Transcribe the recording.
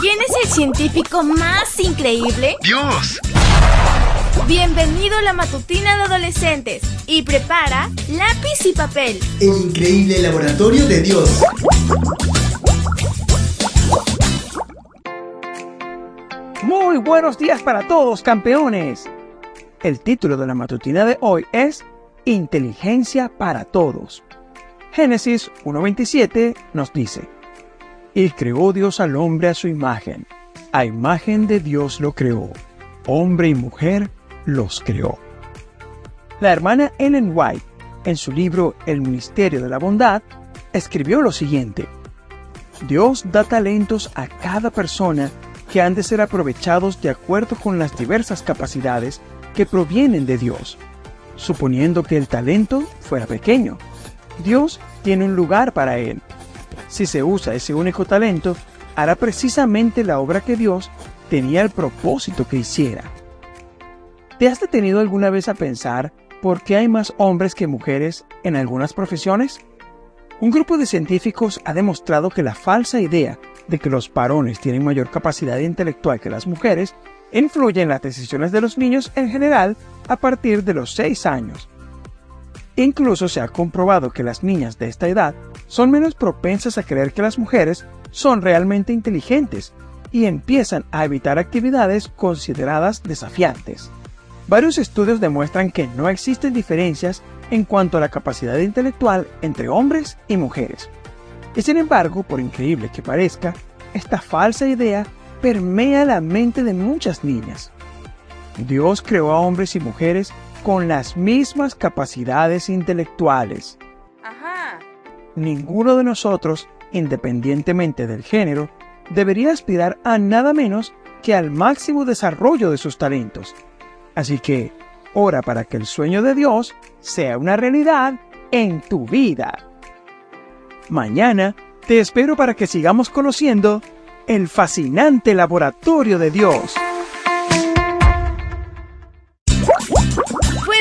¿Quién es el científico más increíble? ¡Dios! Bienvenido a la matutina de adolescentes y prepara lápiz y papel. El increíble laboratorio de Dios. Muy buenos días para todos, campeones. El título de la matutina de hoy es Inteligencia para Todos. Génesis 1.27 nos dice, Y creó Dios al hombre a su imagen, a imagen de Dios lo creó, hombre y mujer los creó. La hermana Ellen White, en su libro El Ministerio de la Bondad, escribió lo siguiente, Dios da talentos a cada persona que han de ser aprovechados de acuerdo con las diversas capacidades que provienen de Dios, suponiendo que el talento fuera pequeño. Dios tiene un lugar para él. Si se usa ese único talento, hará precisamente la obra que Dios tenía el propósito que hiciera. ¿Te has detenido alguna vez a pensar por qué hay más hombres que mujeres en algunas profesiones? Un grupo de científicos ha demostrado que la falsa idea de que los varones tienen mayor capacidad intelectual que las mujeres influye en las decisiones de los niños en general a partir de los 6 años. Incluso se ha comprobado que las niñas de esta edad son menos propensas a creer que las mujeres son realmente inteligentes y empiezan a evitar actividades consideradas desafiantes. Varios estudios demuestran que no existen diferencias en cuanto a la capacidad intelectual entre hombres y mujeres. Y sin embargo, por increíble que parezca, esta falsa idea permea la mente de muchas niñas. Dios creó a hombres y mujeres con las mismas capacidades intelectuales. Ninguno de nosotros, independientemente del género, debería aspirar a nada menos que al máximo desarrollo de sus talentos. Así que, ora para que el sueño de Dios sea una realidad en tu vida. Mañana te espero para que sigamos conociendo el fascinante laboratorio de Dios.